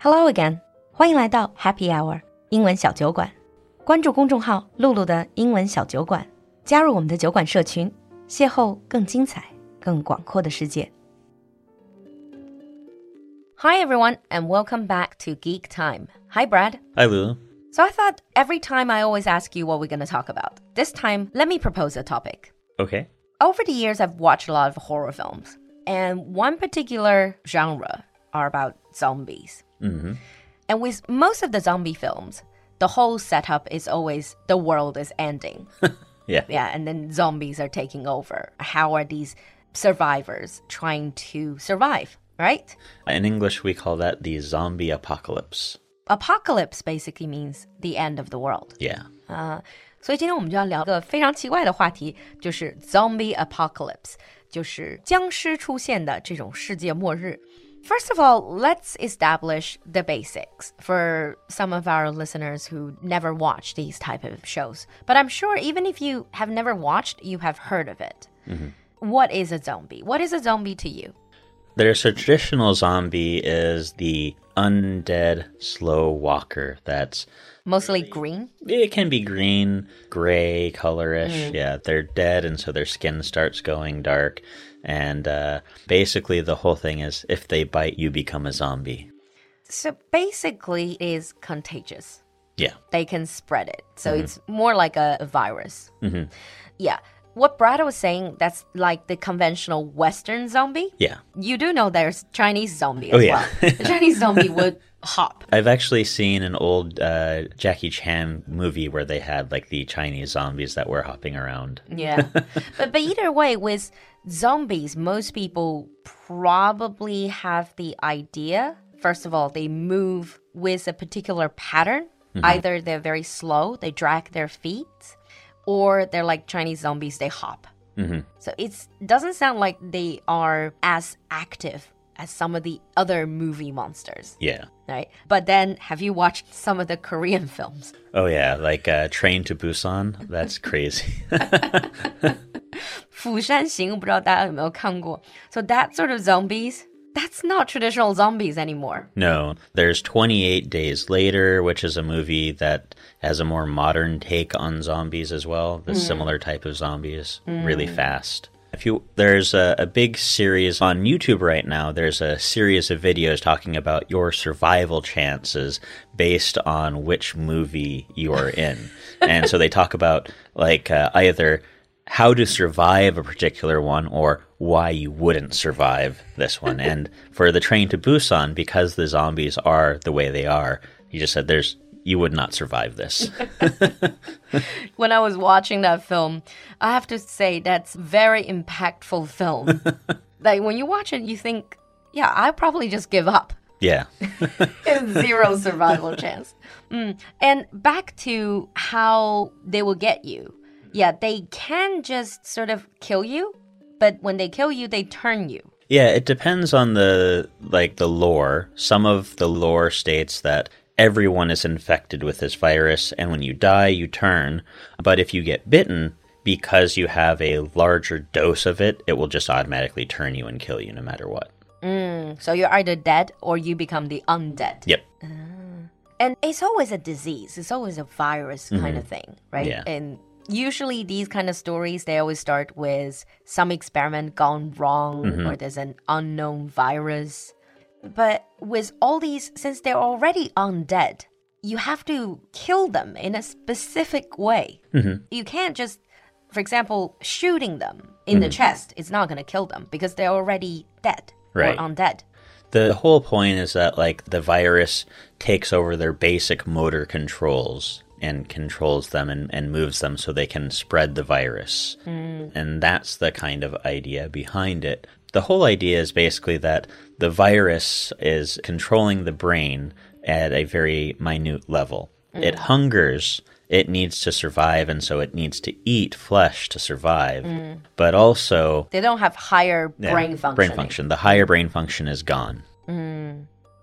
Hello again，欢迎来到 Happy Hour 英文小酒馆。关注公众号“露露的英文小酒馆”，加入我们的酒馆社群，邂逅更精彩、更广阔的世界。Hi everyone, and welcome back to Geek Time. Hi Brad. Hi Lulu. So I thought every time I always ask you what we're going to talk about. This time, let me propose a topic. Okay. Over the years, I've watched a lot of horror films, and one particular genre are about zombies. hmm And with most of the zombie films, the whole setup is always the world is ending. Yeah. yeah, and then zombies are taking over. How are these survivors trying to survive, right? In English, we call that the zombie apocalypse. Apocalypse basically means the end of the world. Yeah. 啊，所以今天我们就要聊个非常奇怪的话题，就是 zombie apocalypse，就是僵尸出现的这种世界末日。 First of all, let's establish the basics for some of our listeners who never watch these type of shows. But I'm sure even if you have never watched, you have heard of it. Mm-hmm. What is a zombie? What is a zombie to you? There's a traditional zombie is the undead slow walker. That's Mostly green. it can be green, gray, colorish. Mm. Yeah, they're dead, and so their skin starts going dark. And uh, basically, the whole thing is if they bite, you become a zombie. So basically, it is contagious. Yeah. they can spread it. So mm-hmm. it's more like a, a virus. Mm-hmm. Yeah. What Brad was saying, that's like the conventional Western zombie. Yeah. You do know there's Chinese zombie Oh, as yeah. well. The Chinese zombie would hop. I've actually seen an old uh, Jackie Chan movie where they had like the Chinese zombies that were hopping around. Yeah. but, but either way, with zombies, most people probably have the idea. First of all, they move with a particular pattern. Either they're very slow, they drag their feet, or they're like Chinese zombies, they hop. So it doesn't sound like they are as active as some of the other movie monsters, Yeah. right? But then, have you watched some of the Korean films? Oh yeah, like uh, Train to Busan. That's crazy. 釜山行，不知道大家有没有看过? So that sort of zombies, that's not traditional zombies anymore. no, there's 28 Days Later, which is a movie that has a more modern take on zombies as well. The similar type of zombies, really fast. If you there's a, a big series on YouTube right now. There's a series of videos talking about your survival chances based on which movie you are in, and so they talk about like uh, either how to survive a particular one or why you wouldn't survive this one. and for the train to Busan, because the zombies are the way they are, you just said there's you would not survive this. When I was watching that film, I have to say that's very impactful film. like when you watch it, you think, yeah, I probably just give up. yeah. Zero survival chance. Mm. And back to how they will get you. Yeah, they can just sort of kill you, but when they kill you, they turn you. Yeah, it depends on the like the lore. Some of the lore states that everyone is infected with this virus and when you die you turn, but if you get bitten because you have a larger dose of it, it will just automatically turn you and kill you no matter what. Mm, so you're either dead or you become the undead. Yep. Ah. And it's always a disease, it's always a virus kind mm-hmm. of thing, right? Yeah. And usually these kind of stories, they always start with some experiment gone wrong mm-hmm. or there's an unknown virus. But with all these, since they're already undead, you have to kill them in a specific way. Mm-hmm. You can't just, for example, shooting them in the mm-hmm. chest, is not going to kill them because they're already dead Right. or undead. The whole point is that like the virus takes over their basic motor controls and controls them and, and moves them so they can spread the virus. Mm. And that's the kind of idea behind it. The whole idea is basically that the virus is controlling the brain at a very minute level. Mm. It hungers, it needs to survive, and so it needs to eat flesh to survive. Mm. But also, They don't have higher yeah, brain function. brain function. The higher brain function is gone.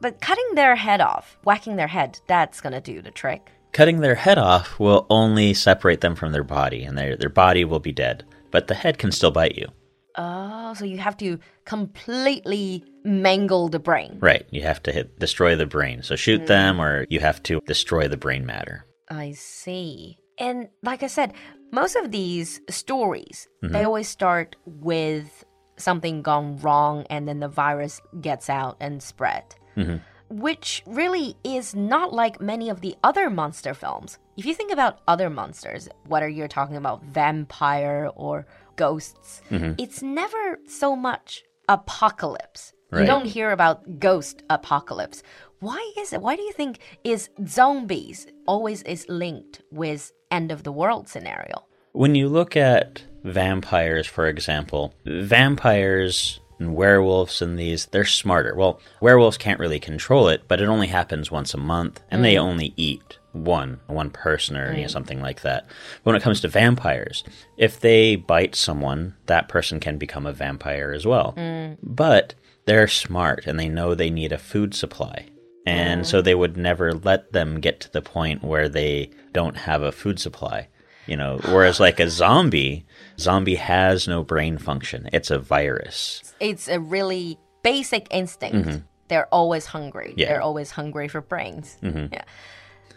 But cutting their head off, whacking their head, that's gonna do the trick. Cutting their head off will only separate them from their body, and their, their body will be dead. But the head can still bite you. Oh, so you have to completely mangle the brain. Right. You have to hit destroy the brain. So shoot hmm. them or you have to destroy the brain matter. I see. And like I said, most of these stories, they mm-hmm. always start with something gone wrong and then the virus gets out and spread. Mm-hmm. Which really is not like many of the other monster films. If you think about other monsters, whether you're talking about vampire or ghosts, mm-hmm. it's never so much apocalypse. You don't hear about ghost apocalypse. Why is it? Why do you think is zombies always is linked with end of the world scenario? When you look at vampires, for example, vampires and werewolves and these, they're smarter. Well, werewolves can't really control it, but it only happens once a month, and they only eat one, one person or you know, something like that. But when it comes to vampires, if they bite someone, that person can become a vampire as well. Mm. But they're smart and they know they need a food supply. And so oh. they would never let them get to the point where they don't have a food supply. You know, whereas like a zombie, zombie has no brain function. It's a virus. It's a really basic instinct. Mm-hmm. They're always hungry. Yeah. They're always hungry for brains. Mm-hmm. Yeah.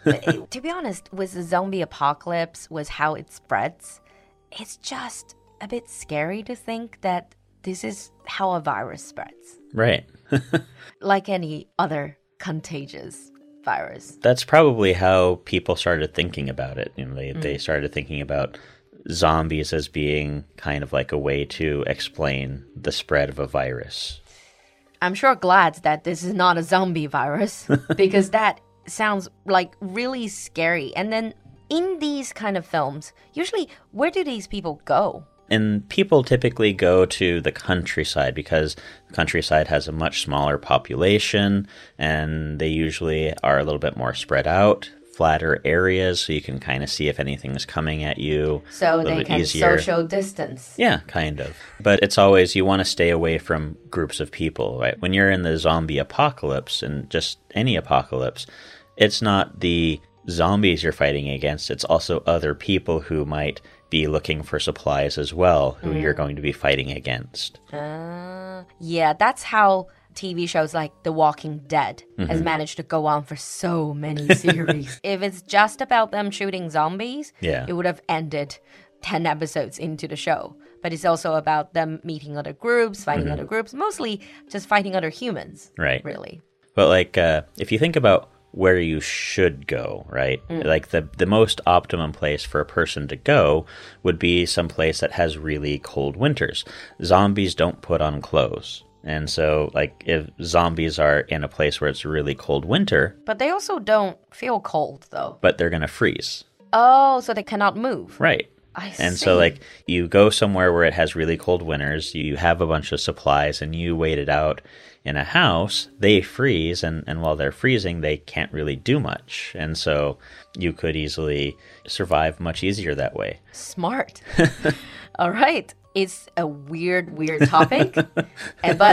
But it- to be honest, with the zombie apocalypse, with how it spreads, it's just a bit scary to think that this is how a virus spreads, Right. like any other contagious virus. That's probably how people started thinking about it. You know, they, they mm. started thinking about zombies as being kind of like a way to explain the spread of a virus. I'm sure glad that this is not a zombie virus because that sounds like really scary. And then in these kind of films, usually where do these people go? And people typically go to the countryside because the countryside has a much smaller population and they usually are a little bit more spread out, flatter areas, so you can kind of see if anything's coming at you. So they can easier. social distance. Yeah, kind of. But it's always you want to stay away from groups of people, right? When you're in the zombie apocalypse and just any apocalypse, it's not the zombies you're fighting against, it's also other people who might be looking for supplies as well, who you're going to be fighting against. Uh, yeah, that's how TV shows like The Walking Dead has managed to go on for so many series. if it's just about them shooting zombies, Yeah. it would have ended 10 episodes into the show. But it's also about them meeting other groups, fighting other groups, mostly just fighting other humans. Right. Really. But like, uh, if you think about where you should go, right? Mm. Like the the most optimum place for a person to go would be some place that has really cold winters. Zombies don't put on clothes. And so like if zombies are in a place where it's really cold winter, But they also don't feel cold, though. but they're going to freeze. Oh, so they cannot move. Right. I And see. so, like, you go somewhere where it has really cold winters, you have a bunch of supplies, and you wait it out in a house, they freeze, and, and while they're freezing, they can't really do much. And so, you could easily survive much easier that way. Smart. All right. It's a weird, weird topic, but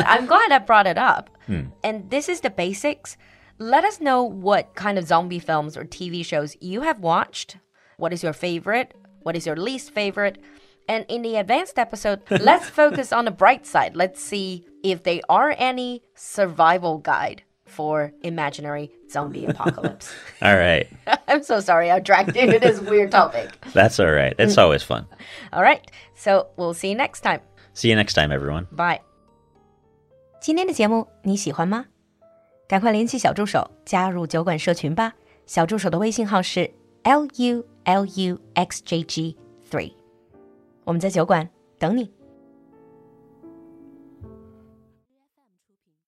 I'm glad I brought it up. Hmm. And this is the basics. Let us know what kind of zombie films or TV shows you have watched. What is your favorite? What is your least favorite? And in the advanced episode, let's focus on the bright side. Let's see if there are any survival guide for imaginary zombie apocalypse. All right. I'm so sorry I dragged you into this weird topic. That's all right. It's always fun. All right. So we'll see you next time. See you next time, everyone. Bye. 今天的节目你喜欢吗？赶快联系小助手加入酒馆社群吧。小助手的微信号是 l u l u x j g three，我们在酒馆等你。